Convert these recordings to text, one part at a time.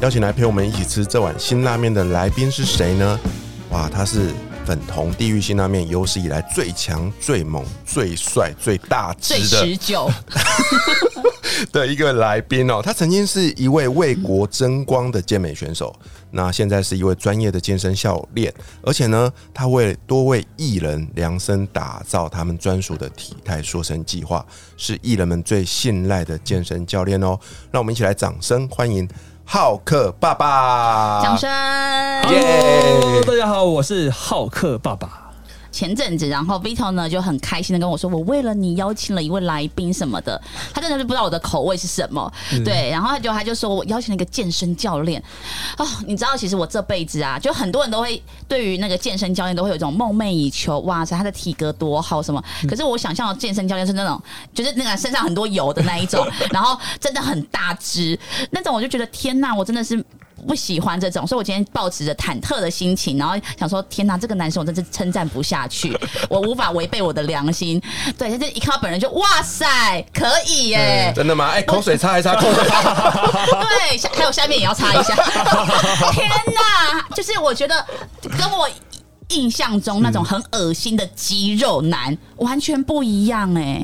邀请来陪我们一起吃这碗辛拉面的来宾是谁呢？哇，他是粉红地狱辛拉面有史以来最强、最猛、最帅、最大只最的持久，的一个来宾哦。他曾经是一位为国争光的健美选手，那现在是一位专业的健身教练，而且呢，他为多位艺人量身打造他们专属的体态塑身计划，是艺人们最信赖的健身教练哦。让我们一起来掌声欢迎浩克爸爸！掌声。耶大家好，我是浩克爸爸。前阵子，然后 Vito 呢就很开心的跟我说，我为了你邀请了一位来宾什么的，他真的是不知道我的口味是什么，对，然后他就他就说我邀请了一个健身教练，哦，你知道其实我这辈子啊，就很多人都会对于那个健身教练都会有一种梦寐以求，哇塞，他的体格多好什么，可是我想象的健身教练是那种就是那个身上很多油的那一种，然后真的很大只那种，我就觉得天呐，我真的是。不喜欢这种，所以我今天抱持着忐忑的心情，然后想说：天哪，这个男生我真是称赞不下去，我无法违背我的良心。对，他这一看到本人就哇塞，可以耶！真的吗？哎、口水擦一擦，口水擦。对，下还有下面也要擦一下。天哪，就是我觉得跟我印象中那种很恶心的肌肉男完全不一样哎。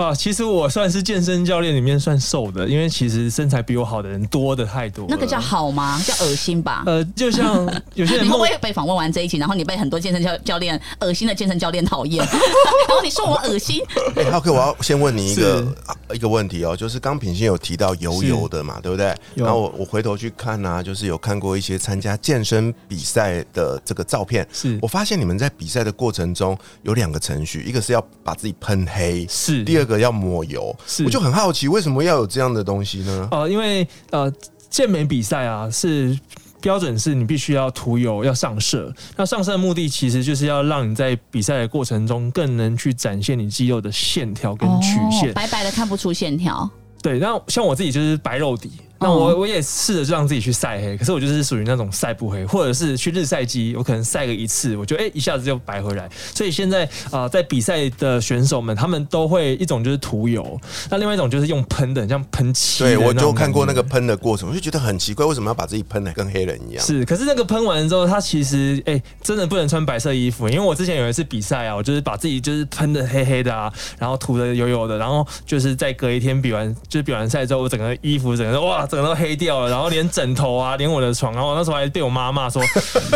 啊，其实我算是健身教练里面算瘦的，因为其实身材比我好的人多的太多。那个叫好吗？叫恶心吧。呃，就像 有些你会不会被访问完这一期，然后你被很多健身教教练恶心的健身教练讨厌，然后你说我恶心？哎、，OK，，我要先问你一个一个问题哦，就是刚品心有提到油油的嘛，对不对？然后我我回头去看啊，就是有看过一些参加健身比赛的这个照片，是我发现你们在比赛的过程中有两个程序，一个是要把自己喷黑，是第二个要抹油，是我就很好奇，为什么要有这样的东西呢？呃，因为呃健美比赛啊是。标准是你必须要涂油，要上色。那上色的目的其实就是要让你在比赛的过程中更能去展现你肌肉的线条跟曲线。哦白白的看不出线条。对，那像我自己就是白肉底，那我我也试着就让自己去晒黑，可是我就是属于那种晒不黑，或者是去日晒机，我可能晒个一次，我就哎、一下子就白回来。所以现在啊、呃在比赛的选手们，他们都会一种就是涂油，那另外一种就是用喷的，像喷漆对，我就看过那个喷的过程，我就觉得很奇怪，为什么要把自己喷的跟黑人一样？是，可是那个喷完之后，他其实哎、真的不能穿白色衣服，因为我之前有一次比赛啊，我就是把自己就是喷的黑黑的啊，然后涂的油油的，然后就是在隔一天比完就是比完赛之后，我整个衣服整个哇，整个都黑掉了，然后连枕头啊，连我的床，然后我那时候还被我妈骂说，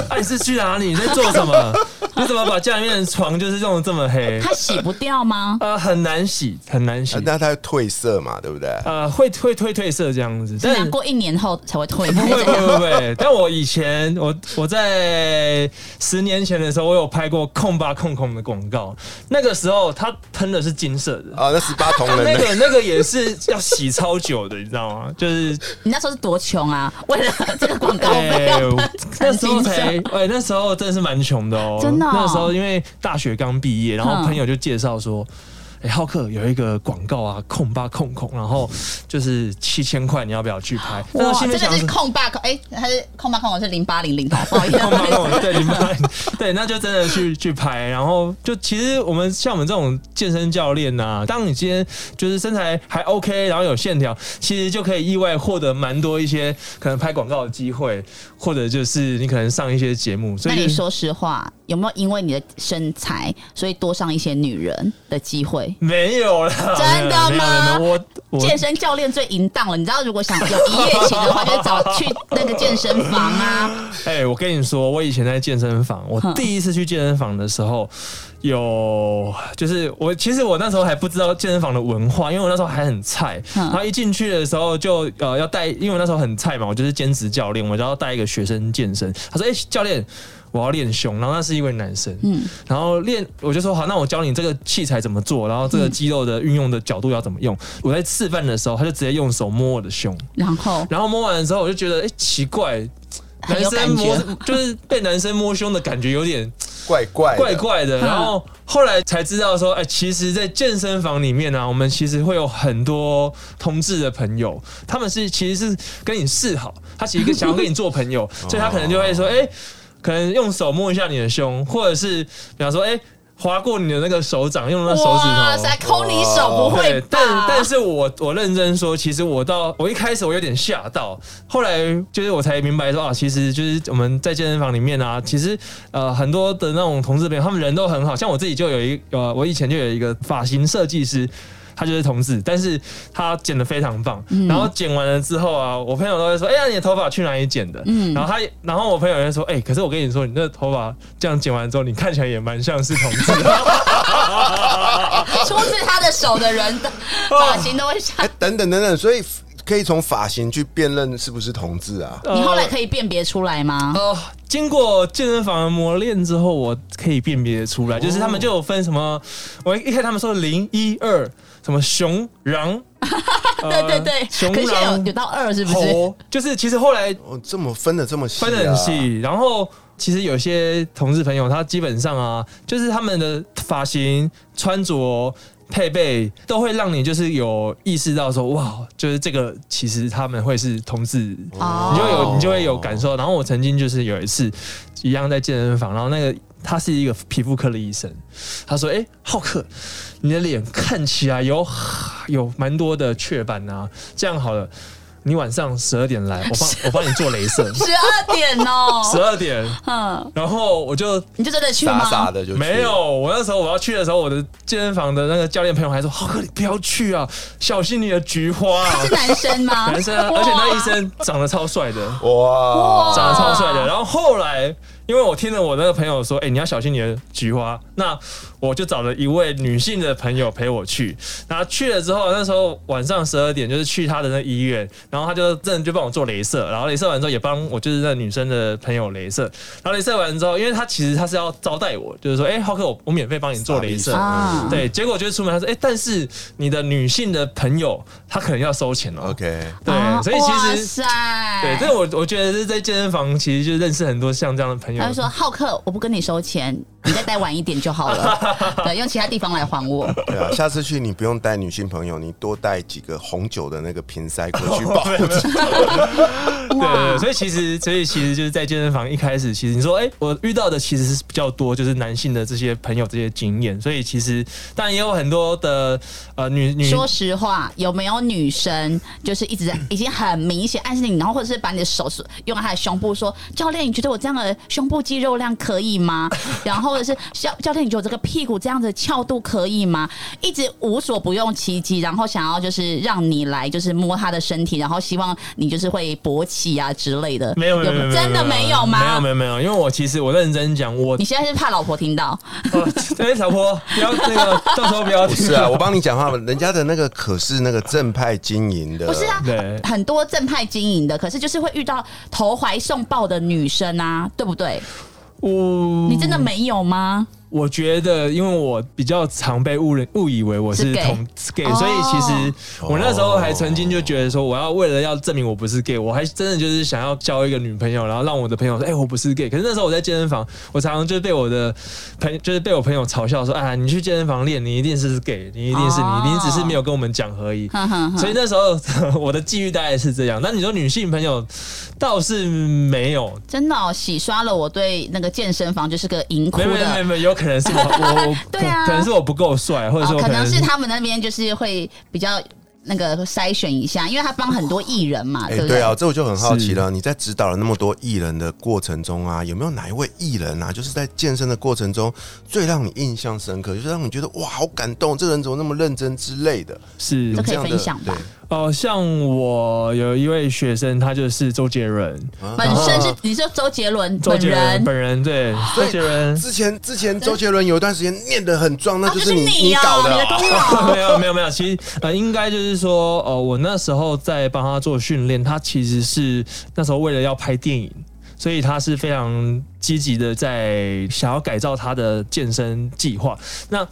啊 你是去哪里？你在做什么？你怎么把家里面的床就是用的这么黑？它洗不掉吗？呃，很难洗，很难洗呃，那它会褪色嘛，对不对？呃，会会褪褪色这样子，是拿过一年后才会退吗？不会不会不会，但我以前我我在十年前的时候，我有拍过控吧控控的广告，那个时候它喷的是金色的。啊，那十八铜人那的个那个也是要洗超久的，你知道吗？就是你那时候是多穷啊？为了这个广告哎、费 那时候才 哎、那时候真的是蛮穷的哦。真的哦那时候因为大学刚毕业，然后嗯朋友就介绍说。哎、浩克有一个广告啊，控吧控控，然后就是七千块，你要不要去拍？哇，真的是控吧控，哎，还是控吧控，是零八零零，不好意思，空巴空对零八对，那就真的去去拍，然后就其实我们像我们这种健身教练呐、当你今天就是身材还 OK，然后有线条，其实就可以意外获得蛮多一些可能拍广告的机会，或者就是你可能上一些节目，所以就那你说实话，有没有因为你的身材，所以多上一些女人的机会？没有啦，真的吗我我健身教练最淫荡了，你知道，如果想有一夜情的话，就找去那个健身房啊。哎、我跟你说，我以前在健身房，我 第一次去健身房的时候，有就是我其实我那时候还不知道健身房的文化，因为我那时候还很菜。嗯然后一进去的时候就呃要带，因为我那时候很菜嘛，我就是兼职教练，我就要带一个学生健身。他说：“哎、教练。”我要练胸，然后那是一位男生，嗯。然后练我就说好，那我教你这个器材怎么做，然后这个肌肉的运用的角度要怎么用。我在示范的时候，他就直接用手摸我的胸，然后？然后摸完的时候，我就觉得哎、奇怪，男生摸。就是被男生摸胸的感觉有点怪怪怪怪的。嗯。然后后来才知道说，哎，其实，在健身房里面呢、我们其实会有很多同志的朋友，他们是其实是跟你示好，他其实想要跟你做朋友，所以他可能就会说，哎，可能用手摸一下你的胸，或者是比方说，哎。划过你的那个手掌，用那个手指头，哇塞，抠你手不会？但但是我我认真说，其实我到我一开始我有点吓到，后来就是我才明白说啊，其实就是我们在健身房里面啊，其实呃很多的那种同志朋友，他们人都很好，像我自己就有一呃，我以前就有一个发型设计师。他就是同志，但是他剪的非常棒。然后剪完了之后啊，我朋友都会说：“哎呀，你的头发去哪里剪的？”嗯然后他，然后我朋友也会说：“哎、可是我跟你说，你那头发这样剪完之后，你看起来也蛮像是同志的。”出自他的手的人的发型都会像 哎，。等等等等，所以可以从发型去辨认是不是同志啊？你后来可以辨别出来吗？哦，经过健身房的磨练之后，我可以辨别出来，就是他们就有分什么，我一看他们说零一二，什么熊狼，呃对对对，熊可是现在有狼有到二是不是？就是其实后来哦，这么分的这么细、啊，分得很细，然后。其实有些同志朋友，他基本上啊，就是他们的发型、穿着、配备，都会让你就是有意识到说，哇，就是这个其实他们会是同志哦。你就有你就会有感受。然后我曾经就是有一次一样在健身房，然后那个他是一个皮肤科的医生，他说：“哎、浩克，你的脸看起来有有蛮多的雀斑啊，这样好了。”你晚上十二点来，我帮 我帮你做镭射，十二点哦，十二点，嗯，然后我就你就真的去吗？傻傻的没有。我那时候我要去的时候，我的健身房的那个教练朋友还说：“浩克，你不要去啊，小心你的菊花、啊。”是男生吗？男生啊，而且那医生长得超帅的，哇，长得超帅的。然后后来，因为我听了我那个朋友说，哎、你要小心你的菊花，那我就找了一位女性的朋友陪我去。然后去了之后，那时候晚上十二点，就是去他的那医院，然后他就真的就帮我做镭射，然后镭射完之后也帮我就是那女生的朋友镭射。然后镭射完之后，因为他其实他是要招待我，就是说，哎、浩克，我我免费帮你做镭射。啊对，结果就是出门他说，哎、但是你的女性的朋友她可能要收钱哦。OK，对，啊所以其哇实塞，对，这个我我觉得是在健身房，其实就认识很多像这样的朋友。他就说：“浩克，我不跟你收钱，你再待晚一点就好了。对，用其他地方来还我。对啊，下次去你不用带女性朋友，你多带几个红酒的那个瓶塞过去保护。对对对，所以其实，所以其实就是在健身房一开始，其实你说，哎、我遇到的其实是比较多，就是男性的这些朋友这些经验，所以其实当然也有很多的呃女女说实话，有没有女生就是一直在已经很明显暗示你，然后或者是把你的手是用在她的胸部说：‘教练，你觉得我这样的胸部肌肉量可以吗？’然后或者是教教练，你觉得我这个屁股这样子翘度可以吗？一直无所不用其极，然后想要就是让你来就是摸他的身体，然后希望你就是会勃起啊之类的。没有没有没有，真的没有吗？没有没有没有，因为我其实我认真讲，我你现在是怕老婆听到？哦哎、老婆不要那个，到时候不要听。是啊，我帮你讲话，人家的那个可是那个正派经营的，不是啊，对很多正派经营的，可是就是会遇到投怀送抱的女生啊，对不对？你真的没有吗？我觉得，因为我比较常被误认误以为我是同 gay，哦所以其实我那时候还曾经就觉得说，我要为了要证明我不是 gay，我还真的就是想要交一个女朋友，然后让我的朋友说，哎、我不是 gay。可是那时候我在健身房，我常常就被我的朋就是被我朋友嘲笑说，啊，你去健身房练，你一定是 gay，你一定是哦你，你只是没有跟我们讲而已。所以那时候我的际遇大概是这样，那你说女性朋友倒是没有，真的、哦、洗刷了我对那个健身房就是个淫窟没有没有没有的。没有，有可能是我 我我对啊。可能是我不够帅，或者是哦，我可能能是他们那边就是会比较那个筛选一下，因为他帮很多艺人嘛，哎、对不对？啊，这我就很好奇了。你在指导了那么多艺人的过程中啊，有没有哪一位艺人啊，就是在健身的过程中最让你印象深刻，就是让你觉得哇，好感动，这个人怎么那么认真之类的？是。这可以分享吧对哦，像我有一位学生，他就是周杰伦，本身是你说周杰伦本周杰伦人本人对周杰伦。之前之前周杰伦有一段时间练得很壮，那哦，就就是是你、你哦，搞的、你的哦。功劳 没有没有没有，其实呃，应该就是说，呃，我那时候在帮他做训练，他其实是那时候为了要拍电影，所以他是非常积极的在想要改造他的健身计划。那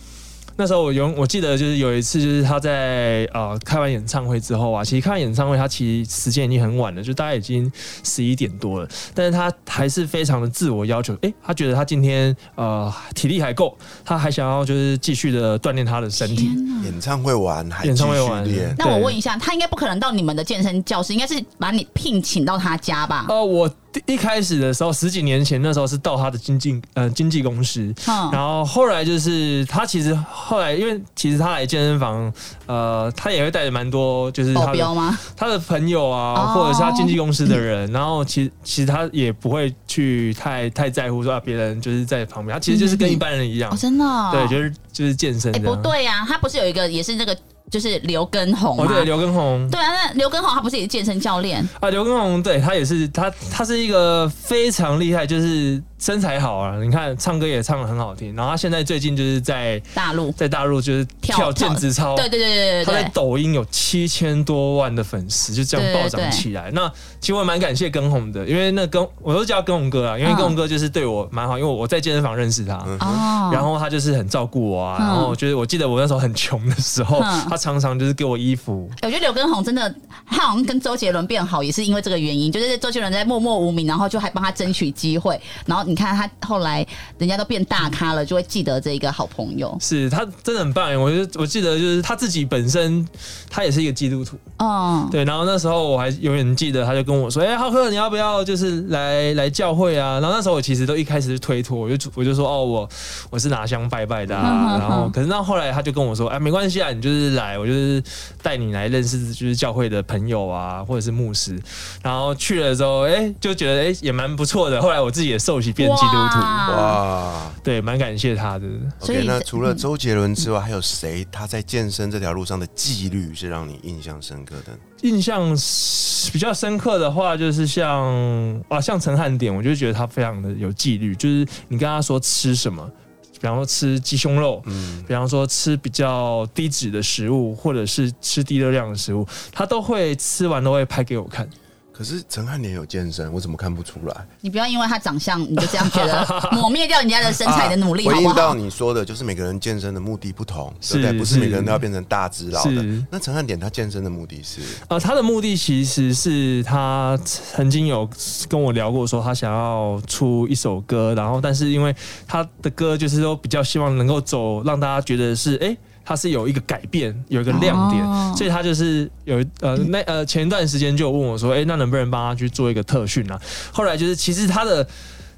那时候我有我记得就是有一次就是他在呃开完演唱会之后啊，其实开完演唱会他其实时间已经很晚了，就大概已经十一点多了，但是他还是非常的自我要求，诶，他觉得他今天呃体力还够，他还想要就是继续的锻炼他的身体。演唱会完还演唱会继续完练，那我问一下，他应该不可能到你们的健身教室，应该是把你聘请到他家吧？呃，我第一开始的时候，十几年前那时候是到他的经纪呃经纪公司，嗯。然后后来就是他其实后来因为其实他来健身房，呃，他也会带着蛮多就是保他的镖吗？他的朋友啊，哦。或者是他经纪公司的人，然后其实其实他也不会去太太在乎说啊别人就是在旁边，他其实就是跟一般人一样。哦，，真的哦、对，就是就是健身哎、这样。不对呀、他不是有一个也是那个就是刘畊宏？哦，对，刘畊宏，对啊，那刘畊宏他不是也是健身教练？啊，刘畊宏对他也是他，他是一个非常厉害，就是身材好啊。你看唱歌也唱的很好听，然后他现在最近就是在大陆？在大陆就是跳跳毽子操，对对对对他在对对。抖音有七千多万的粉丝，就这样暴对对对涨起来。那其实我蛮感谢根红的，因为那根我都叫根红哥啊，因为嗯根红哥就是对我蛮好，因为我在健身房认识他。哦，然后他就是很照顾我啊，嗯然后就是我记得我那时候很穷的时候，嗯他常常就是给我衣服，我觉得刘根红真的，他好像跟周杰伦变好，也是因为这个原因，就是周杰伦在默默无名，然后就还帮他争取机会，然后你看他后来人家都变大咖了，就会记得这一个好朋友。是他真的很棒耶。我就我记得就是他自己本身，他也是一个基督徒，嗯，对。然后那时候我还永远记得，他就跟我说：“哎、浩克，你要不要就是来来教会啊？”然后那时候我其实都一开始就推脱，我就我就说：“哦，我我是拿香拜拜的、嗯啊。嗯然后嗯可是那后来他就跟我说：“哎、没关系啊，你就是来，我就是带你来认识就是教会的朋友啊，或者是牧师。”然后去了之后，哎、就觉得哎、也蛮不错的。后来我自己也受洗变基督徒，哇哇。对，蛮感谢他的。所以 OK，那除了周杰伦之外，还有谁他在健身这条路上的纪律是让你印象深刻的？印象比较深刻的话，就是像啊，像陈汉典，我就觉得他非常的有纪律，就是你跟他说吃什么。比方说吃鸡胸肉，嗯，比方说吃比较低脂的食物，或者是吃低热量的食物，他都会吃完都会拍给我看。可是陈汉典有健身，我怎么看不出来？你不要因为他长相你就这样觉得抹灭掉人家的身材的努力，好 不回应到好？你说的，就是每个人健身的目的不同，是对不对？不是是每个人都要变成大只佬的是。那陈汉典他健身的目的是，呃，他的目的其实是他曾经有跟我聊过，说他想要出一首歌，然后但是因为他的歌就是说比较希望能够走，让大家觉得是哎。诶他是有一个改变，有一个亮点，哦。所以他就是有呃那呃前一段时间就问我说，哎、那能不能帮他去做一个特训啊？后来就是其实他的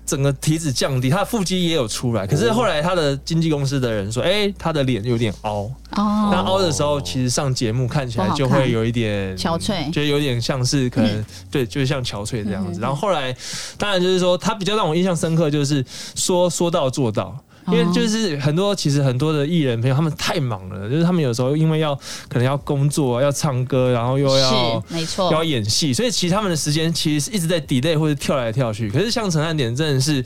整个体脂降低，他的腹肌也有出来，可是后来他的经纪公司的人说，哎、他的脸有点凹，哦。那哦，凹的时候，其实上节目看起来就会有一点憔悴。就有点像是可能、对，就是像憔悴这样子。嗯。然后后来，当然就是说，他比较让我印象深刻，就是说说到做到。因为就是很多，其实很多的艺人朋友，他们太忙了，就是他们有时候因为要可能要工作、要唱歌，然后又要没错，要演戏，所以其实他们的时间其实是一直在 delay 或者跳来跳去。可是像陈汉典真的是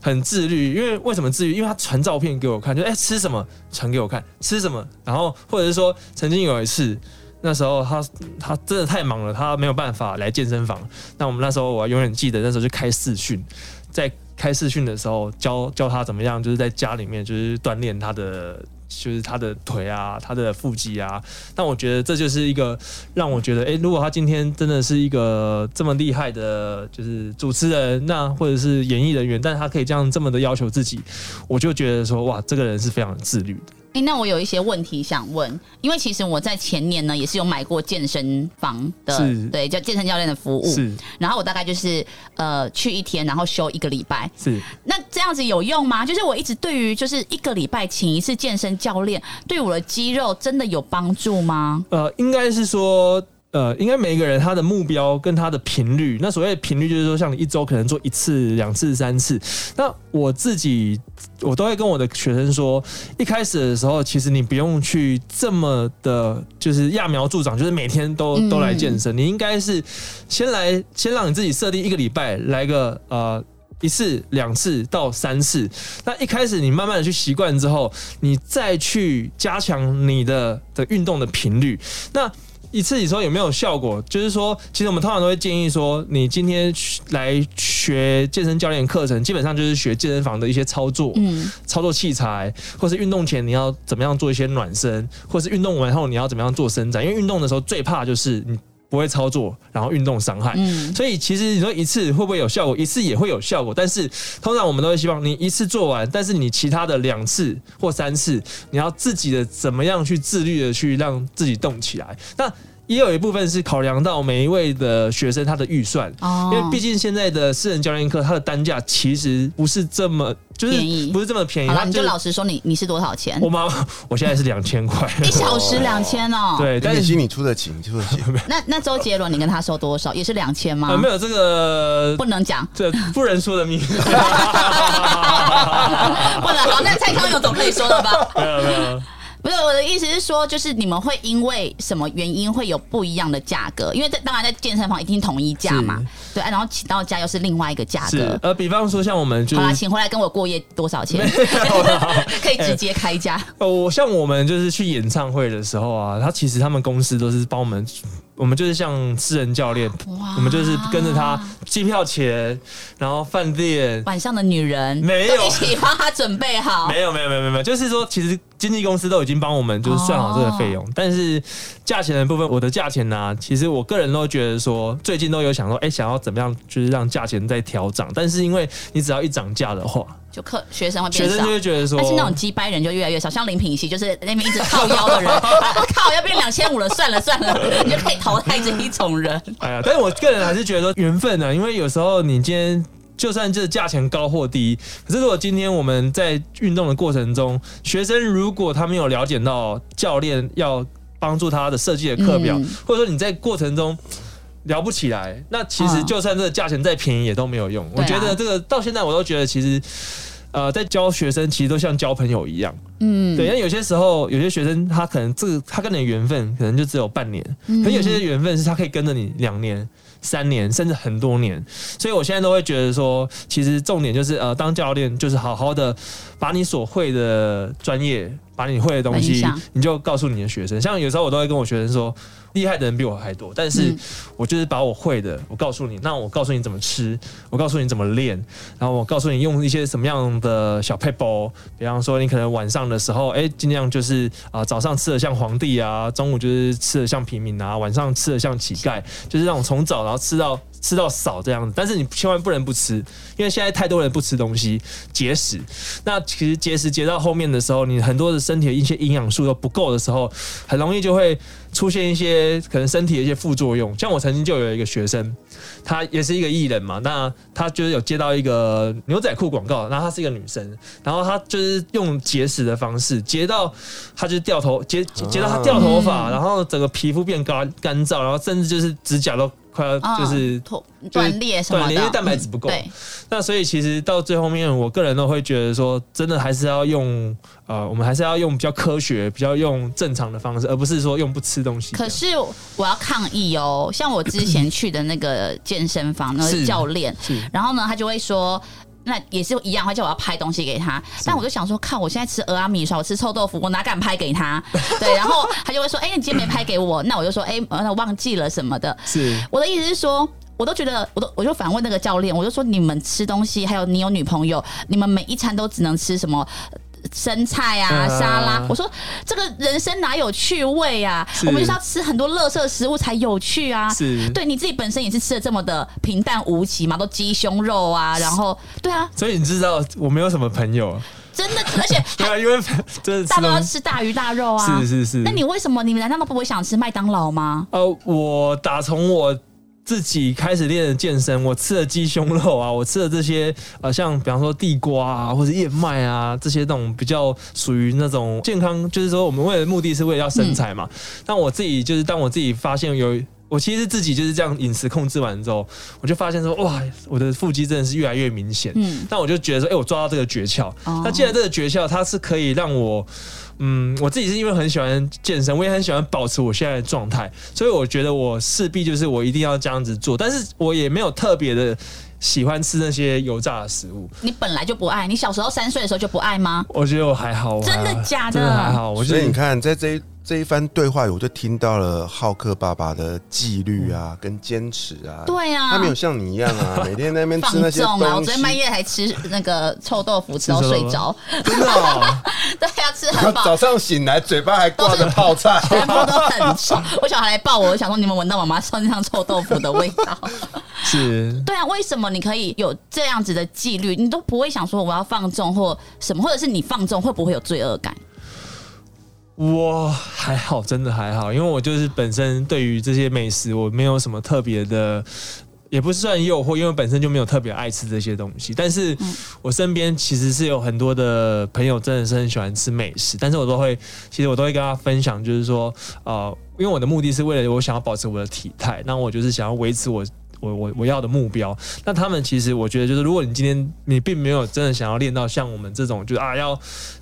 很自律，因为为什么自律？因为他传照片给我看，就哎、吃什么传给我看，吃什么，然后或者是说曾经有一次。那时候他他真的太忙了，他没有办法来健身房。那我们那时候我永远记得，那时候就开视讯，在开视讯的时候教教他怎么样，就是在家里面就是锻炼他的。就是他的腿啊，他的腹肌啊，但我觉得这就是一个让我觉得，诶，如果他今天真的是一个这么厉害的，就是主持人，那或者是演艺人员，但是他可以这样这么的要求自己，我就觉得说，哇，这个人是非常自律的。哎、那我有一些问题想问，因为其实我在前年呢也是有买过健身房的，对，叫健身教练的服务。是然后我大概就是呃去一天，然后休一个礼拜。是，那这样子有用吗？就是我一直对于就是一个礼拜请一次健身教练，对我的肌肉真的有帮助吗？呃，应该是说。呃，应该每一个人他的目标跟他的频率，那所谓的频率就是说，像你一周可能做一次、两次、三次。那我自己，我都会跟我的学生说，一开始的时候，其实你不用去这么的，就是揠苗助长，就是每天都嗯都来健身。你应该是先来，先让你自己设定一个礼拜来个呃。一次、两次到三次，那一开始你慢慢的去习惯之后，你再去加强你的的运动的频率。那一次你说有没有效果？就是说，其实我们通常都会建议说，你今天来学健身教练课程，基本上就是学健身房的一些操作，嗯，操作器材，或是运动前你要怎么样做一些暖身，或是运动完后你要怎么样做伸展。因为运动的时候最怕就是你不会操作，然后运动伤害。嗯所以其实你说一次会不会有效果？一次也会有效果，但是通常我们都会希望你一次做完，但是你其他的两次或三次，你要自己的怎么样去自律的去让自己动起来。那也有一部分是考量到每一位的学生他的预算，哦因为毕竟现在的私人教练课，它的单价其实不是这么，就是便宜不是这么便宜。好了，你就老实说你，你是多少钱我？妈，我现在是两千块，一小时两千哦。，对，但是你出得起，你出得起。那那周杰伦你跟他收多少？也是两千吗？呃没有这个不能讲，这不能说的秘密，不能。好，那蔡康永总可以说了吧？没有没有。不是我的意思是说，就是你们会因为什么原因会有不一样的价格？因为在当然在健身房一定统一价嘛，对，啊然后请到家又是另外一个价是格。呃，比方说像我们就好啦，请回来跟我过夜多少钱？可以直接开价。呃，我像我们就是去演唱会的时候啊，他其实他们公司都是帮我们，我们就是像私人教练，哇。我们就是跟着他机票钱，然后饭店。晚上的女人没有。都一起帮他准备好。没有没有没有没有没有，就是说，其实经纪公司都已经帮我们就是算好这个费用，但是价钱的部分，我的价钱呢、其实我个人都觉得说，最近都有想说，哎、想要怎么样，就是让价钱再调涨，但是因为你只要一涨价的话，就课学生会变少学生就。会觉得说，但是那种鸡掰人就越来越少，像林品熙就是那边一直靠腰的人，啊靠要变两千五了，算了算了，你就可以淘汰这一种人。哎呀，但是我个人还是觉得说缘分呢、因为有时候你今天就算这价钱高或低，可是如果今天我们在运动的过程中，学生如果他没有了解到教练要帮助他的设计的课表，嗯或者说你在过程中。聊不起来，那其实嗯就算这个价钱再便宜也都没有用。我对啊觉得这个到现在我都觉得，其实呃，在教学生其实都像交朋友一样。嗯，对，因为有些时候有些学生他可能这个他跟你的缘分可能就只有半年，嗯可有些缘分是他可以跟着你两年、三年，甚至很多年。所以我现在都会觉得说，其实重点就是呃，当教练就是好好的把你所会的专业，把你会的东西，你就告诉你的学生。像有时候我都会跟我学生说，厉害的人比我还多，但是嗯。我就是把我会的，我告诉你，那我告诉你怎么吃，我告诉你怎么练，然后我告诉你用一些什么样的小 p a p e 比方说你可能晚上的时候，哎、尽量就是啊、早上吃的像皇帝啊，中午就是吃的像平民啊，晚上吃的像乞丐，就是那种从早然后吃到吃到少这样子。但是你千万不能不吃，因为现在太多人不吃东西，节食。那其实节食节到后面的时候，你很多的身体的一些营养素都不够的时候，很容易就会出现一些可能身体的一些副作用。像我曾经就有一个学生，他也是一个艺人嘛，那他就是有接到一个牛仔裤广告，然后她是一个女生，然后她就是用节食的方式节到她就掉头节节到她掉头发，嗯然后整个皮肤变干干燥，然后甚至就是指甲都快要啊就是脱断裂什么的，因为蛋白质不够嗯对，那所以其实到最后面，我个人都会觉得说，真的还是要用呃，我们还是要用比较科学、比较用正常的方式，而不是说用不吃东西。可是我要抗议哦，像我之前去的那个健身房，那个教练，是然后呢，他就会说。那也是一样，他叫我要拍东西给他，但我就想说，靠，我现在吃俄阿米烧，我吃臭豆腐，我哪敢拍给他？对，然后他就会说，哎、你今天没拍给我，那我就说，哎、呃那忘记了什么的。是我的意思是说，我都觉得，我都我就反问那个教练，我就说，你们吃东西，还有你有女朋友，你们每一餐都只能吃什么？生菜啊，嗯沙拉。我说这个人生哪有趣味啊？我们就是要吃很多垃圾食物才有趣啊。是，对你自己本身也是吃的这么的平淡无奇嘛，都鸡胸肉啊，然后对啊，所以你知道我没有什么朋友，真的，而且 对啊，因为真的大家都要吃大鱼大肉啊。是是是。那你为什么你们难道都不会想吃麦当劳吗？呃，我打从我自己开始练健身，我吃了鸡胸肉啊，我吃了这些呃，像比方说地瓜啊，或者燕麦啊，这些那种比较属于那种健康，就是说我们为了目的是为了要身材嘛。但我自己就是当我自己发现有。我其实自己就是这样饮食控制完之后，我就发现说，哇，我的腹肌真的是越来越明显。嗯，那我就觉得说，哎、我抓到这个诀窍。哦那既然这个诀窍它是可以让我，嗯，我自己是因为很喜欢健身，我也很喜欢保持我现在的状态，所以我觉得我势必就是我一定要这样子做。但是我也没有特别的喜欢吃那些油炸的食物，你本来就不爱，你小时候三岁的时候就不爱吗？我觉得我还好。真的假的真的还好。我觉得你看，在这一这一番对话，我就听到了浩克爸爸的纪律啊，跟坚持啊。对啊，他没有像你一样啊，每天在那边吃那些！我昨天。半夜还吃那个臭豆腐，吃到睡着。真的哦，对啊，吃很饱早，上醒来，嘴巴还挂着泡菜。全部都很臭。我小孩来抱我，我想说你们闻到妈妈身上臭豆腐的味道。是对啊，为什么你可以有这样子的纪律？你都不会想说我要放纵或什么，或者是你放纵会不会有罪恶感？我还好，真的还好，因为我就是本身对于这些美食，我没有什么特别的，也不是算诱惑，因为本身就没有特别爱吃这些东西。但是我身边其实是有很多的朋友，真的是很喜欢吃美食，但是我都会，其实我都会跟他分享，就是说，呃，因为我的目的是为了我想要保持我的体态，那我就是想要维持我。我我我要的目标，那他们其实我觉得就是，如果你今天你并没有真的想要练到像我们这种，就是啊要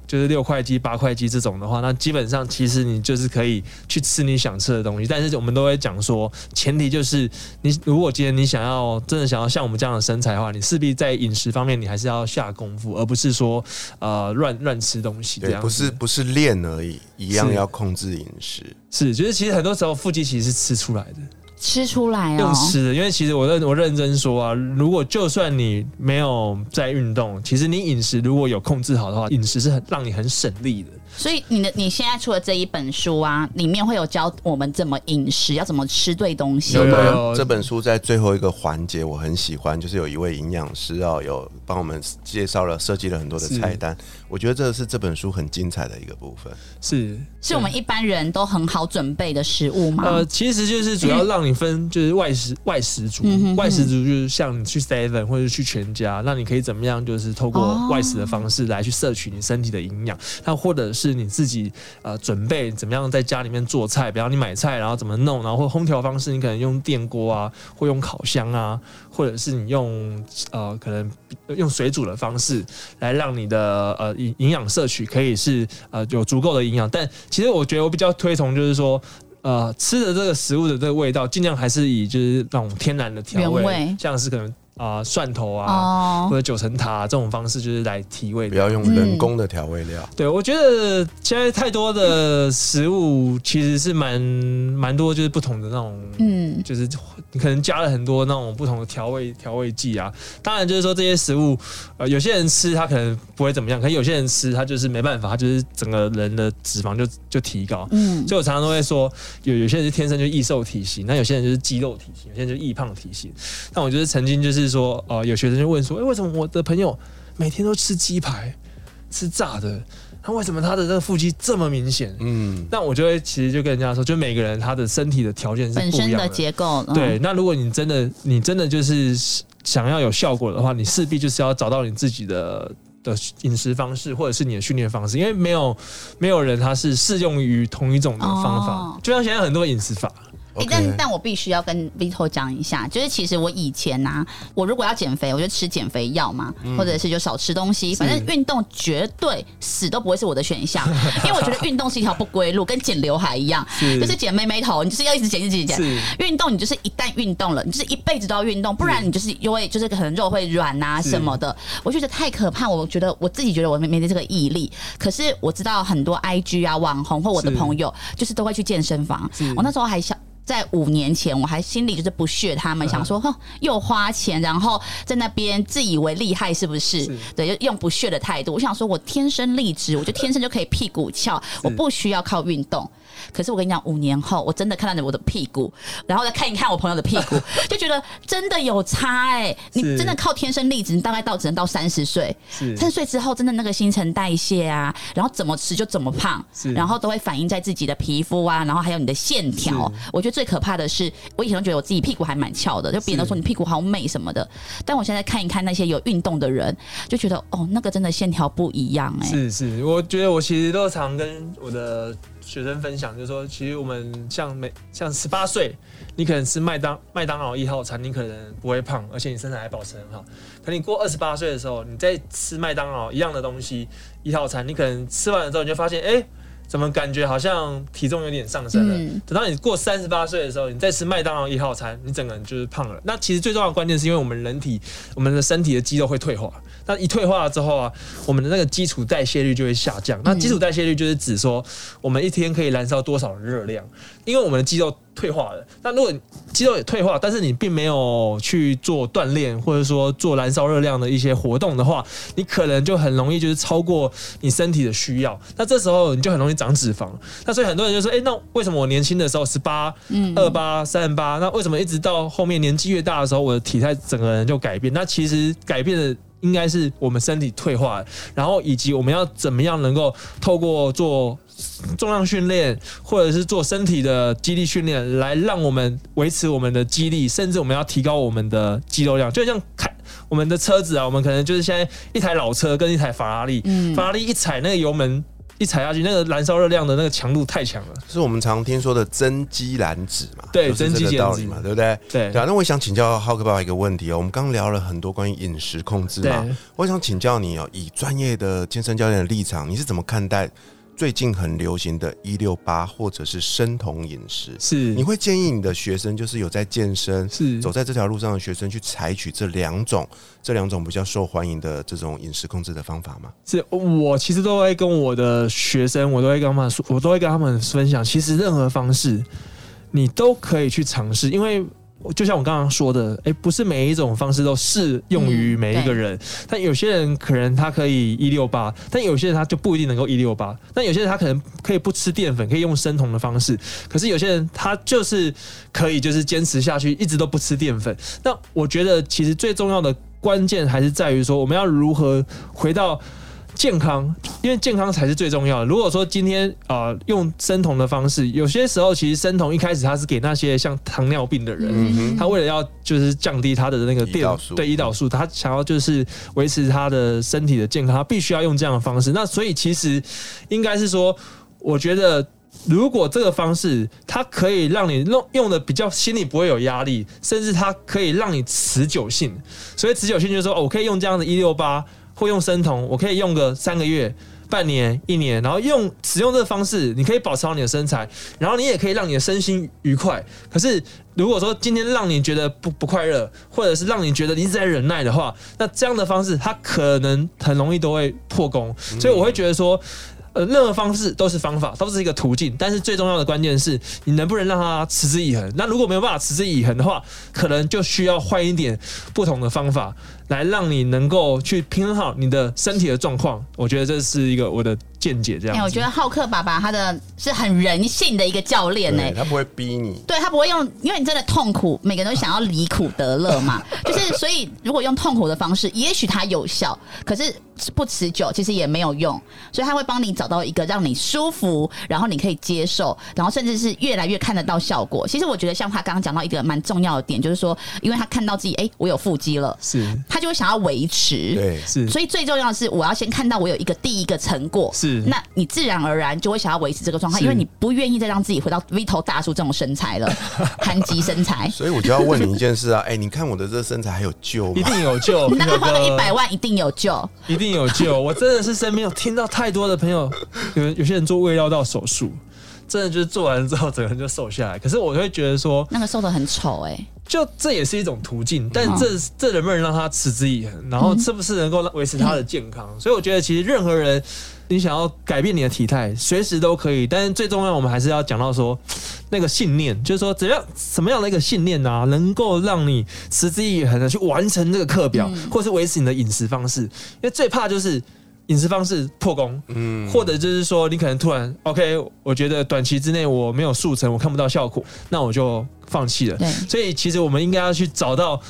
就是六块肌、八块肌这种的话，那基本上其实你就是可以去吃你想吃的东西。但是我们都会讲说，前提就是你如果今天你想要真的想要像我们这样的身材的话，你势必在饮食方面你还是要下功夫，而不是说呃乱乱吃东西这对，样。不是不是练而已，一样要控制饮食。是，就是其实很多时候腹肌其实是吃出来的。吃出来哦用，吃的，因为其实我认我认真说啊，如果就算你没有在运动，其实你饮食如果有控制好的话，饮食是很让你很省力的。所以你的你现在出的这一本书啊，里面会有教我们怎么饮食，要怎么吃对东西有有？有这本书在最后一个环节我很喜欢，就是有一位营养师啊，有帮我们介绍了设计了很多的菜单。我觉得这是这本书很精彩的一个部分。是是我们一般人都很好准备的食物吗？呃，其实就是主要让你分，就是外食外食族嗯哼，哼外食族就是像你去 Seven 或者去全家，那你可以怎么样，就是透过哦外食的方式来去摄取你身体的营养，那或者是你自己呃准备怎么样在家里面做菜，比方你买菜然后怎么弄，然后或烹调方式，你可能用电锅啊，或用烤箱啊，或者是你用呃可能用水煮的方式来让你的呃营营养摄取可以是呃有足够的营养，但其实我觉得我比较推崇就是说。呃，吃的这个食物的这个味道，尽量还是以就是那种天然的调味，味像是可能啊、蒜头啊，哦或，者九层塔、啊、这种方式，就是来提味不。要用人工的调味料。对，我觉得现在太多的食物其实是蛮蛮多，就是不同的那种，嗯，就是你可能加了很多那种不同的调味调味剂啊。当然，就是说这些食物，呃，有些人吃他可能不会怎么样，可有些人吃他就是没办法，他就是整个人的脂肪就就提高。嗯，所以我常常都会说，有有些人是天生就易瘦体型，那有些人就是肌肉体型，有些人就易胖体型。但我觉得曾经就是说，呃，有学生就问说，哎、为什么我的朋友每天都吃鸡排，吃炸的，那为什么他的这个腹肌这么明显？嗯，那我就会其实就跟人家说，就每个人他的身体的条件是本身的不一样的。结构，嗯对，，那如果你真的你真的就是想要有效果的话，你势必就是要找到你自己的。的饮食方式，或者是你的训练方式，因为没有没有人他是适用于同一种的方法，哦就像现在很多饮食法，欸但但我必须要跟 Vito 讲一下，就是其实我以前呐、我如果要减肥，我就吃减肥药嘛，嗯。或者是就少吃东西，反正运动绝对死都不会是我的选项，因为我觉得运动是一条不归路，跟剪刘海一样，是。就是剪妹妹头，你就是要一直剪，一直剪。运动你就是一旦运动了，你就是一辈子都要运动，不然你就是因为就是可能肉会软啊什么的，我觉得太可怕。我觉得我自己觉得我没没这个毅力，可是我知道很多 IG 啊网红或我的朋友就是都会去健身房，我那时候还想。在五年前，我还心里就是不屑他们，想说，哼，又花钱，然后在那边自以为厉害，是不是？是对，就用不屑的态度。我想说，我天生丽质，我就天生就可以屁股翘，我不需要靠运动。可是我跟你讲，五年后我真的看到我的屁股，然后再看一看我朋友的屁股，就觉得真的有差哎、你真的靠天生丽质，你大概到只能到三十岁，三十岁之后真的那个新陈代谢啊，然后怎么吃就怎么胖，然后都会反映在自己的皮肤啊，然后还有你的线条。我觉得最可怕的是，我以前都觉得我自己屁股还蛮翘的，就别人都说你屁股好美什么的，但我现在看一看那些有运动的人，就觉得哦，那个真的线条不一样哎、是是，我觉得我其实都常跟我的学生分享，就是说，其实我们像每像十八岁，你可能吃麦当麦当劳一号餐，你可能不会胖，而且你身材还保持很好。可你过二十八岁的时候，你再吃麦当劳一样的东西一号餐，你可能吃完了之后，你就发现，哎、怎么感觉好像体重有点上升了？嗯等到你过三十八岁的时候，你再吃麦当劳一号餐，你整个人就是胖了。那其实最重要的关键是因为我们人体我们的身体的肌肉会退化，那一退化了之后啊，我们的那个基础代谢率就会下降。那基础代谢率就是指说我们一天可以燃烧多少热量，因为我们的肌肉退化了。那如果你肌肉也退化，但是你并没有去做锻炼，或者说做燃烧热量的一些活动的话，你可能就很容易就是超过你身体的需要。那这时候你就很容易长脂肪。那所以很多人就说，哎、那为什么我年轻的时候十八、二八、三十八，那为什么一直到后面年纪越大的时候，我的体态整个人就改变？那其实改变的。应该是我们身体退化了，然后以及我们要怎么样能够透过做重量训练，或者是做身体的肌力训练，来让我们维持我们的肌力，甚至我们要提高我们的肌肉量。就像开我们的车子啊，我们可能就是现在一台老车跟一台法拉利，嗯法拉利一踩那个油门一踩下去，那个燃烧热量的那个强度太强了。是我们常听说的增肌燃脂嘛？对增肌减脂嘛，对不对？对对啊，那我想请教浩克爸爸一个问题哦。我们刚聊了很多关于饮食控制嘛，我想请教你哦，以专业的健身教练的立场，你是怎么看待最近很流行的“一六八”或者是生酮饮食？是你会建议你的学生，就是有在健身、是走在这条路上的学生，去采取这两种、这两种比较受欢迎的这种饮食控制的方法吗？是我其实都会跟我的学生，我都会跟他们说，我都会跟他们分享，其实任何方式你都可以去尝试，因为。就像我刚刚说的，诶，不是每一种方式都适用于每一个人。但有些人可能他可以一六八，但有些人他就不一定能够一六八。但有些人他可能可以不吃淀粉，可以用生酮的方式。可是有些人他就是可以就是坚持下去，一直都不吃淀粉。那我觉得其实最重要的关键还是在于说，我们要如何回到。健康，因为健康才是最重要的。如果说今天啊、呃用生酮的方式，有些时候其实生酮一开始它是给那些像糖尿病的人，嗯，他为了要就是降低他的那个电胰岛素对胰岛素，他想要就是维持他的身体的健康，他必须要用这样的方式。那所以其实应该是说，我觉得。如果这个方式，它可以让你用用的比较心里不会有压力，甚至它可以让你持久性。所以持久性就是说，哦我可以用这样的一六八，或用生酮，我可以用个三个月、半年、一年，然后用使用这个方式，你可以保持好你的身材，然后你也可以让你的身心愉快。可是如果说今天让你觉得不不快乐，或者是让你觉得你一直在忍耐的话，那这样的方式它可能很容易都会破功。所以我会觉得说。呃，任何方式都是方法，都是一个途径，但是最重要的关键是你能不能让它持之以恒。那如果没有办法持之以恒的话，可能就需要换一点不同的方法，来让你能够去平衡好你的身体的状况。我觉得这是一个我的见解，这样。我觉得浩克爸爸他的是很人性的一个教练呢、对，他不会逼你。对他不会用，因为你真的痛苦，每个人都想要离苦得乐嘛。就是所以，如果用痛苦的方式，也许它有效，可是不持久，其实也没有用。所以他会帮你找到一个让你舒服，然后你可以接受，然后甚至是越来越看得到效果。其实我觉得，像他刚刚讲到一个蛮重要的点，就是说，因为他看到自己，哎、我有腹肌了，是他就会想要维持。对，是所以最重要的是，我要先看到我有一个第一个成果，是那你自然而然就会想要维持这个状态，因为你不愿意再让自己回到 V 头大叔这种身材了，韩籍身材。所以我就要问你一件事啊，哎、你看我的这个身材还有救吗一？定有救，你大概花了一百万，一定有救。一定有救。我真的是身边有听到太多的朋友，有有些人做胃绕道手术，真的就是做完之后整个人就瘦下来。可是我会觉得说，那个瘦的很丑哎、就这也是一种途径，但这这能不能让他持之以恒，然后是不是能够维持他的健康？所以我觉得其实任何人，你想要改变你的体态，随时都可以。但是最重要，我们还是要讲到说那个信念，就是说怎样什么样的一个信念啊，能够让你持之以恒的去完成这个课表，或是维持你的饮食方式。因为最怕就是。饮食方式破功，嗯，或者就是说，你可能突然 OK，我觉得短期之内我没有速成，我看不到效果，那我就放弃了。所以其实我们应该要去找到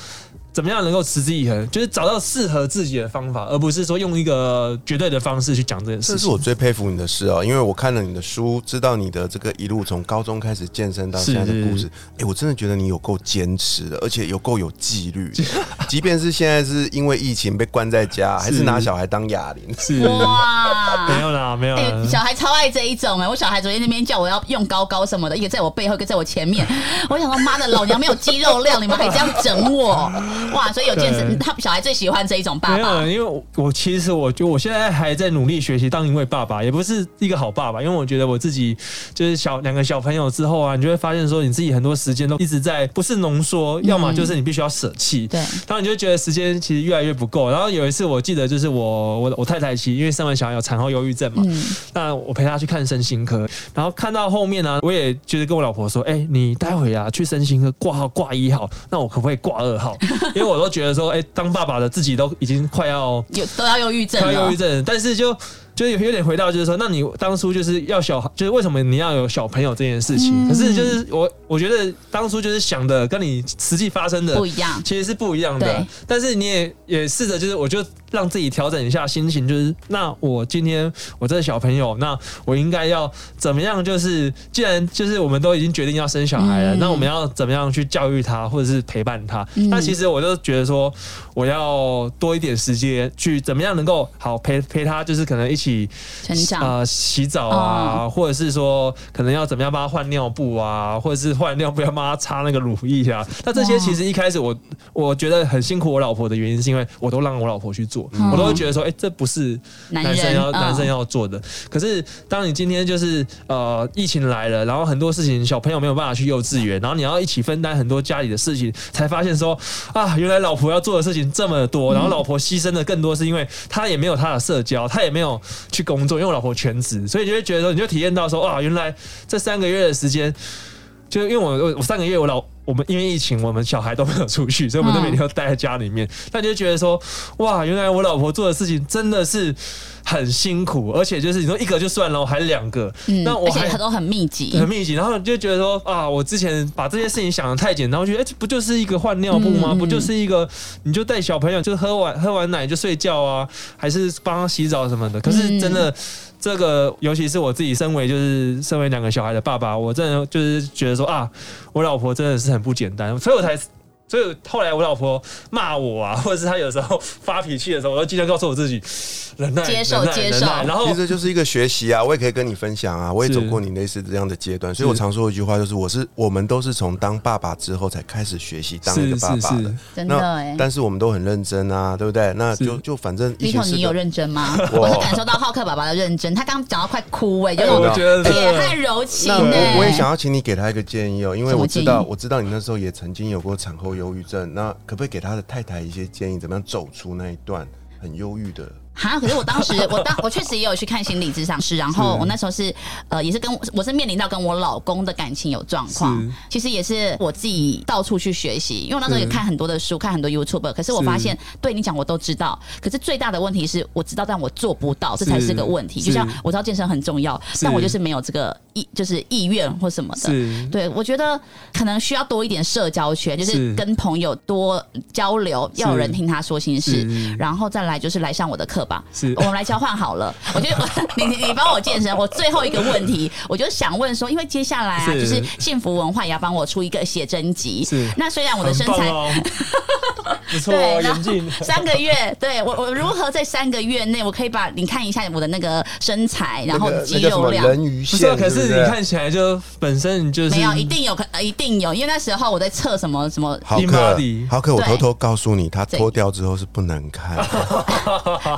怎么样能够持之以恒，就是找到适合自己的方法，而不是说用一个绝对的方式去讲这件事情。这是我最佩服你的事哦，因为我看了你的书，知道你的这个一路从高中开始健身到现在的故事是。哎、我真的觉得你有够坚持的，而且有够有纪律。即便是现在是因为疫情被关在家，还是拿小孩当哑铃。是哇没有啦，没有。小孩超爱这一种哎、我小孩昨天那边叫我要用高高什么的，一个在我背后，一个在我前面。我想说，妈的，老娘没有肌肉量，你们还这样整我？哇，所以有健身，他小孩最喜欢这一种爸爸没有，因为我我其实我就我现在还在努力学习当一位爸爸，也不是一个好爸爸，因为我觉得我自己就是小两个小朋友之后啊，你就会发现说你自己很多时间都一直在不是浓缩，要么就是你必须要舍弃。对，然后你就会觉得时间其实越来越不够。然后有一次我记得就是我我我太太其实因为生完小孩有产后忧郁症嘛，嗯，那我陪她去看身心科，然后看到后面呢、我也就是跟我老婆说，哎、你待会啊去身心科挂号挂一号，那我可不可以挂二号？因为我都觉得说，哎、当爸爸的自己都已经快要有都要忧郁症要忧郁。症，但是就。就有有点回到，就是说，那你当初就是要小孩，就是为什么你要有小朋友这件事情？嗯可是就是我，我觉得当初就是想的跟你实际发生的不一样其实是不一样的。但是你也也试着，就是我就让自己调整一下心情，就是那我今天我这个小朋友，那我应该要怎么样？就是既然就是我们都已经决定要生小孩了，嗯那我们要怎么样去教育他，或者是陪伴他？嗯那其实我就觉得说，我要多一点时间去怎么样能够好陪陪他，就是可能一起成长呃洗澡啊，或者是说可能要怎么样帮他换尿布啊，或者是换尿布要帮他擦那个乳液啊。那这些其实一开始我我觉得很辛苦我老婆的原因，是因为我都让我老婆去做，嗯我都会觉得说，哎、这不是男男生要男生要做的。可是当你今天就是呃疫情来了，然后很多事情小朋友没有办法去幼稚园，然后你要一起分担很多家里的事情，才发现说啊，原来老婆要做的事情这么多，然后老婆牺牲的更多，是因为她也没有她的社交，她也没有去工作，因为我老婆全职，所以你就会觉得说，你就体验到说，哇，原来这三个月的时间。就因为我我我上个月我老我们因为疫情，我们小孩都没有出去，所以我们都每天都待在家里面。那你就觉得说，哇，原来我老婆做的事情真的是很辛苦，而且就是你说一个就算了，我还两个，嗯，那我还而且它都很密集很。密集，然后你就觉得说啊，我之前把这些事情想的太简单，我觉得哎、这不就是一个换尿布吗？不就是一个你就带小朋友就喝完喝完奶就睡觉啊，还是帮他洗澡什么的？可是真的。这个，尤其是我自己身为就是身为两个小孩的爸爸，我真的就是觉得说啊，我老婆真的是很不简单，所以我才，所以后来我老婆骂我啊，或者是她有时候发脾气的时候，我都尽量告诉我自己忍耐，接受接受然后其实就是一个学习啊，我也可以跟你分享啊，我也走过你类似这样的阶段，所以我常说一句话，就是我是我们都是从当爸爸之后才开始学习当一个爸爸的。真的哎。但是我们都很认真啊，对不对？那就就反正疫 Vito，你有认真吗？我我是感受到浩克爸爸的认真，他刚刚讲到快哭哎，就是我那种觉得这铁汉柔情。我我也想要请你给他一个建议哦，因为我知道我知道你那时候也曾经有过产后忧郁症，那可不可以给他的太太一些建议，怎么样走出那一段很忧郁的？哈，可是我当时，我当我确实也有去看心理咨商师，然后我那时候是呃，也是跟我是面临到跟我老公的感情有状况，其实也是我自己到处去学习，因为我那时候也看很多的书，看很多 YouTube，可是我发现对你讲我都知道，可是最大的问题是我知道，但我做不到，这才是个问题。就像我知道健身很重要，但我就是没有这个意，就是意愿或什么的。对，我觉得可能需要多一点社交圈，就是是。跟朋友多交流，要有人听他说心事，然后再来就是来上我的课吧。是我们来交换好了。我觉得你你你帮我健身，我最后一个问题，我就想问说，因为接下来啊，是就是幸福文化也要帮我出一个写真集是。那虽然我的身材。哦，不错对，哦，然后眼镜。三个月，对我我如何在三个月内，我可以把你看一下我的那个身材，然后那个肌肉量，人鱼不是可是你看起来就本身你就是没有，一定有，可呃一定有，因为那时候我在测什么什么，好 body，好客，我偷偷告诉你，他脱掉之后是不能看的。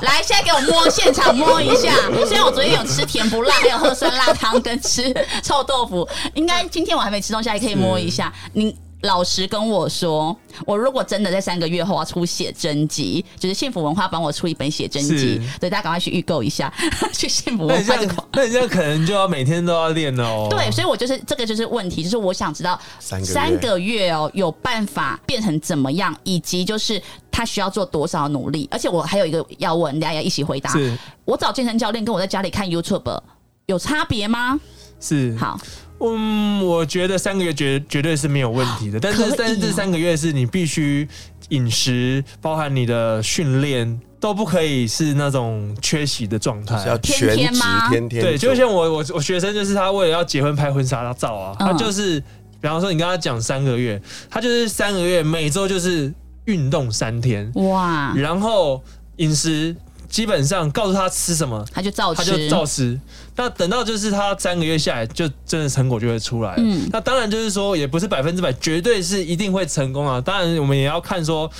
来，现在给我摸，现场摸一下。虽然我昨天有吃甜不辣，还有喝酸辣汤跟吃臭豆腐，应该今天我还没吃东西，还可以摸一下。你老实跟我说，我如果真的在三个月后要出写真集，就是幸福文化帮我出一本写真集是，对大家赶快去预购一下，去幸福文化这个。，那你这样可能就要每天都要练了哦。对，所以我就是这个就是问题，就是我想知道三个月三个月哦有办法变成怎么样，以及就是他需要做多少努力，而且我还有一个要问，大家一起回答。是我找健身教练跟我在家里看 YouTube 有差别吗？是，好，嗯，我觉得三个月绝绝对是没有问题的，但是但是这哦三个月是你必须饮食，包含你的训练。都不可以是那种缺席的状态，要全职天吗？天天对，就像我我我学生就是他为了要结婚拍婚纱照啊，嗯他就是比方说你跟他讲三个月，他就是三个月每周就是运动三天，哇，然后饮食基本上告诉他吃什么，他就照他就吃，照吃。那等到就是他三个月下来，就真的成果就会出来。嗯那当然就是说，也不是百分之百，绝对是一定会成功啊。当然，我们也要看说。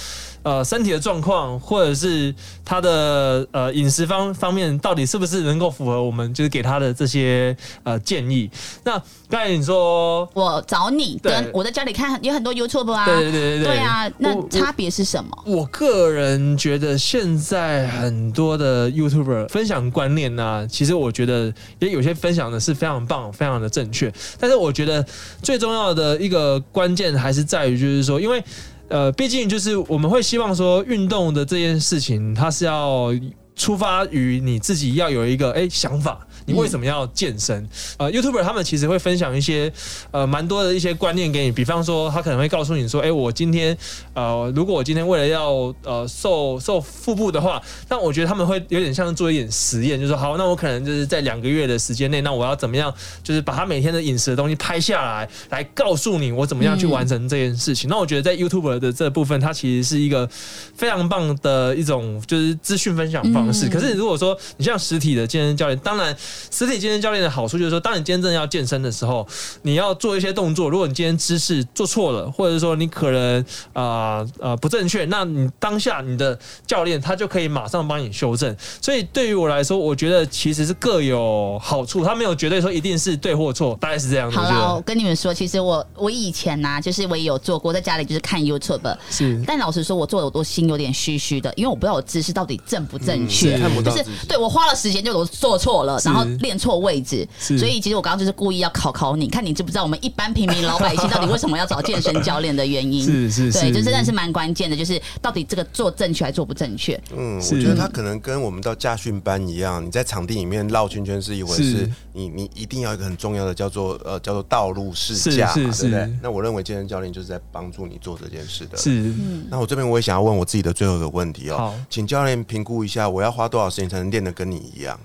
呃，身体的状况，或者是他的呃饮食方方面，到底是不是能够符合我们就是给他的这些呃建议？那刚才你说，我找你对跟我在家里看有很多 YouTube 啊，对对对对对对啊，那差别是什么？我个人觉得现在很多的 YouTuber 分享观念呢、其实我觉得也有些分享的是非常棒、非常的正确。但是我觉得最重要的一个关键还是在于，就是说，因为呃，毕竟就是我们会希望说，运动的这件事情，它是要出发于你自己要有一个哎、想法。你为什么要健身？呃，YouTuber 他们其实会分享一些呃蛮多的一些观念给你，比方说他可能会告诉你说，哎、我今天呃，如果我今天为了要呃瘦瘦腹部的话，那我觉得他们会有点像做一点实验，就是说好，那我可能就是在两个月的时间内，那我要怎么样，就是把他每天的饮食的东西拍下来，来告诉你我怎么样去完成这件事情。那我觉得在 YouTuber 的这部分，它其实是一个非常棒的一种就是资讯分享方式。嗯可是如果说你像实体的健身教练，当然实体健身教练的好处就是说，当你今天真的要健身的时候，你要做一些动作，如果你今天姿势做错了，或者说你可能啊呃不正确，那你当下你的教练他就可以马上帮你修正。所以对于我来说，我觉得其实是各有好处，他没有绝对说一定是对或错，大概是这样子。好啦，我跟你们说，其实我我以前呐、就是我也有做过，在家里就是看 YouTube，是但老实说，我做的我都心有点虚虚的，因为我不知道我姿势到底正不正确。就是对我花了时间，就我做错了，然后练错位置，所以其实我刚刚就是故意要考考你，看你知不知道我们一般平民老百姓到底为什么要找健身教练的原因。是是是对，就真的是蛮关键的，就是到底这个做正确还做不正确。嗯，我觉得他可能跟我们到驾训班一样，你在场地里面绕圈圈是一回是事，你你一定要一个很重要的叫做呃叫做道路试驾嘛，是是对不对？那我认为健身教练就是在帮助你做这件事的。是那我这边我也想要问我自己的最后一个问题哦，请教练评估一下，我要花多少时间才能练得跟你一样？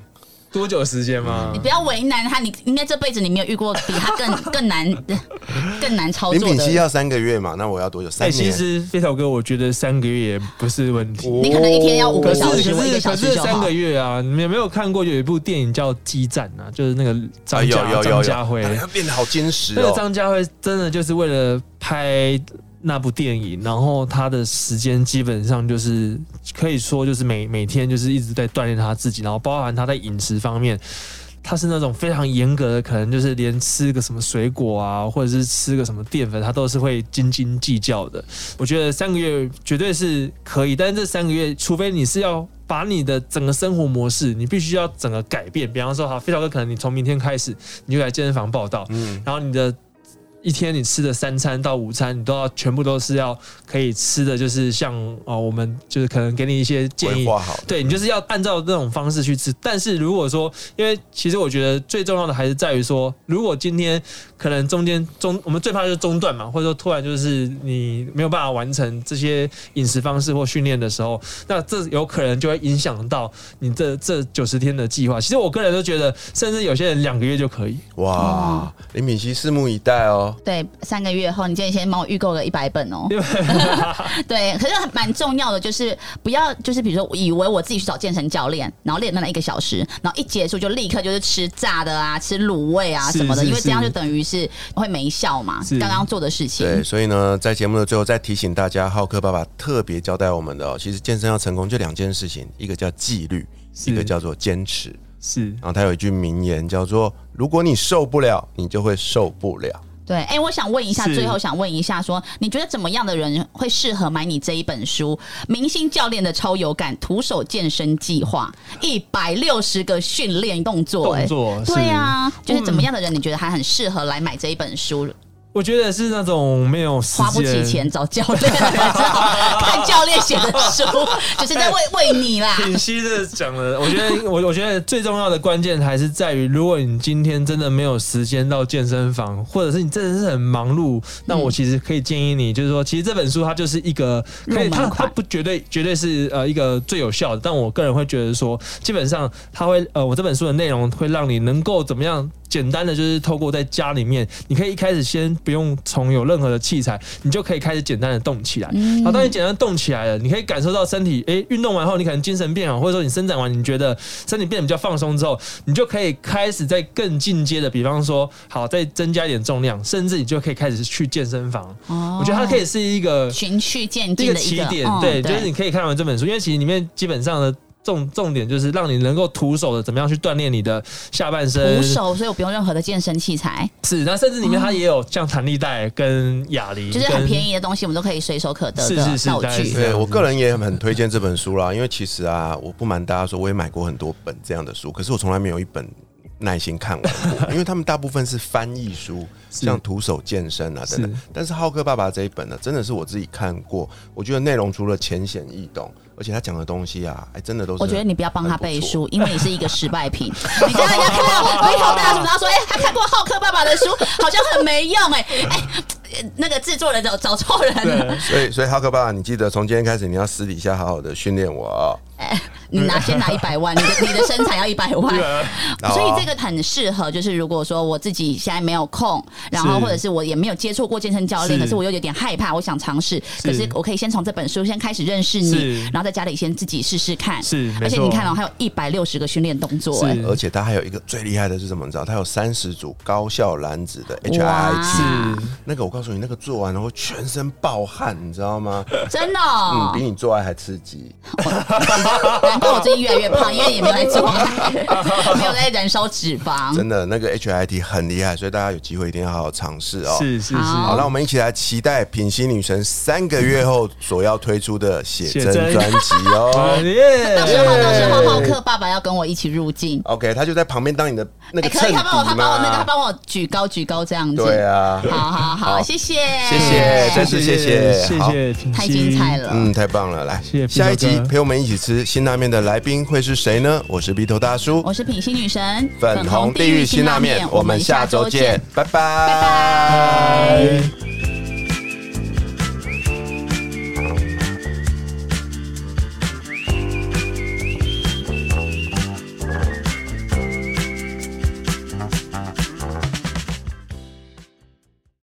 多久时间吗你？不要为难他，你应该这辈子你没有遇过比他更 更难、更难操林作的。品熙要三个月嘛，那我要多久？哎、三年。其实飞头哥，我觉得三个月也不是问题。你可能一天要五可是个小时，可我一个是可是小时就好三个。月啊！你们有没有看过有一部电影叫《激战》啊？就是那个张家、有有有张家辉，哎练得好坚实那个哦。张家辉真的就是为了拍那部电影，然后他的时间基本上就是可以说就是每每天就是一直在锻炼他自己，然后包含他在饮食方面。他是那种非常严格的，可能就是连吃个什么水果啊，或者是吃个什么淀粉，他都是会斤斤计较的。我觉得三个月绝对是可以，但是这三个月，除非你是要把你的整个生活模式，你必须要整个改变。比方说，好，飞小哥，可能你从明天开始，你就来健身房报道，嗯，然后你的一天你吃的三餐到午餐，你都要全部都是要可以吃的，就是像哦，我们就是可能给你一些建议。对你就是要按照这种方式去吃，但是如果说，因为其实我觉得最重要的还是在于说，如果今天可能中间中，我们最怕就是中断嘛，或者说突然就是你没有办法完成这些饮食方式或训练的时候，那这有可能就会影响到你这这九十天的计划。其实我个人都觉得，甚至有些人两个月就可以。哇，林敏熙，拭目以待哦。对，三个月后，你今天先帮我预购个一百本哦。对，可是蛮重要的，就是不要就是比如说，以为我自己去找健身教练，然后练那一个小时，然后一结束就立刻就是吃炸的啊，吃卤味啊什么的，是因为这样就等于是会没效嘛。是刚刚做的事情，对，所以呢，在节目的最后再提醒大家，浩克爸爸特别交代我们的哦，其实健身要成功就两件事情，一个叫纪律，一个叫做坚持。是然后他有一句名言叫做：“如果你受不了，你就会受不了。对，哎、我想问一下，最后想问一下说你觉得怎么样的人会适合买你这一本书《明星教练的超有感徒手健身计划》，一百六十个训练动作、哎。动作，对是。啊，就是怎么样的人，你觉得还很适合来买这一本书？我觉得是那种没有时花不起钱找教练看教练写的书，就是在为为你啦。品析的讲了，我觉得我我觉得最重要的关键还是在于，如果你今天真的没有时间到健身房，或者是你真的是很忙碌，那我其实可以建议你，就是说，其实这本书它就是一个可以，它它不绝对绝对是呃一个最有效的，但我个人会觉得说，基本上它会呃我这本书的内容会让你能够怎么样。简单的就是透过在家里面，你可以一开始先不用从有任何的器材，你就可以开始简单的动起来。嗯然后当你简单地动起来了，你可以感受到身体，诶，运动完后你可能精神变好，或者说你伸展完，你觉得身体变得比较放松之后，你就可以开始在更进阶的，比方说，好，再增加一点重量，甚至你就可以开始去健身房。哦我觉得它可以是一个循序渐进的一个起点，嗯对，就是你可以看完这本书，因为其实里面基本上的重重点就是让你能够徒手的怎么样去锻炼你的下半身，徒手，所以我不用任何的健身器材，是，那甚至里面它也有像弹力带跟哑铃，就是很便宜，的东西，我们都可以随手可得是的道是是是。具。对我个人也很推荐这本书啦，因为其实啊，我不瞒大家说，我也买过很多本这样的书，可是我从来没有一本耐心看完过，因为他们大部分是翻译书，像徒手健身啊等等。是。但是浩克爸爸这一本呢，真的是我自己看过，我觉得内容除了浅显易懂，而且他讲的东西啊，哎，真的都是我觉得你不要帮他背书，因为你是一个失败品。你叫人家看到回头大叔，然后说：“哎、他看过浩克爸爸的书，好像很没用。哎，哎，那个制作人找找错人了。所以，所以浩克爸爸，你记得从今天开始，你要私底下好好的训练我哦。哎，你拿先拿一百万，你的你的身材要一百万。所以这个很适合，就是如果说我自己现在没有空，然后或者是我也没有接触过健身教练，可是我又有点害怕，我想尝试，可是我可以先从这本书先开始认识你，然后在家里先自己试试看。是而且你看哦，还有一百六十个训练动作，哎而且它还有一个最厉害的是什么？你知道，它有三十组高效燃脂的 HIIT，那个我告诉你，那个做完然后全身爆汗，你知道吗？真的嗯，哦比，你做爱还刺激。难怪我最近越来越胖，因为也没有在做爱，没有在燃烧脂肪。真的，那个 HIT 很厉害，所以大家有机会一定要好好尝试哦。是是是，好好，那我们一起来期待品心女神三个月后所要推出的写真专辑哦。耶到时候到时候浩克爸爸要跟我一起入镜。OK，他就在旁边当你的那哎，个衬底可以，他帮我，他帮我那个，他。帮我举高举高这样子。对啊，好好好，好谢谢，谢谢再次谢谢谢好谢太精彩了。嗯，太棒了！来谢谢，下一集陪我们一起吃辛拉面的来宾会是谁呢？我是鼻头大叔，我是品心女神，粉红地狱辛辣面，我们下周见，拜拜，拜拜。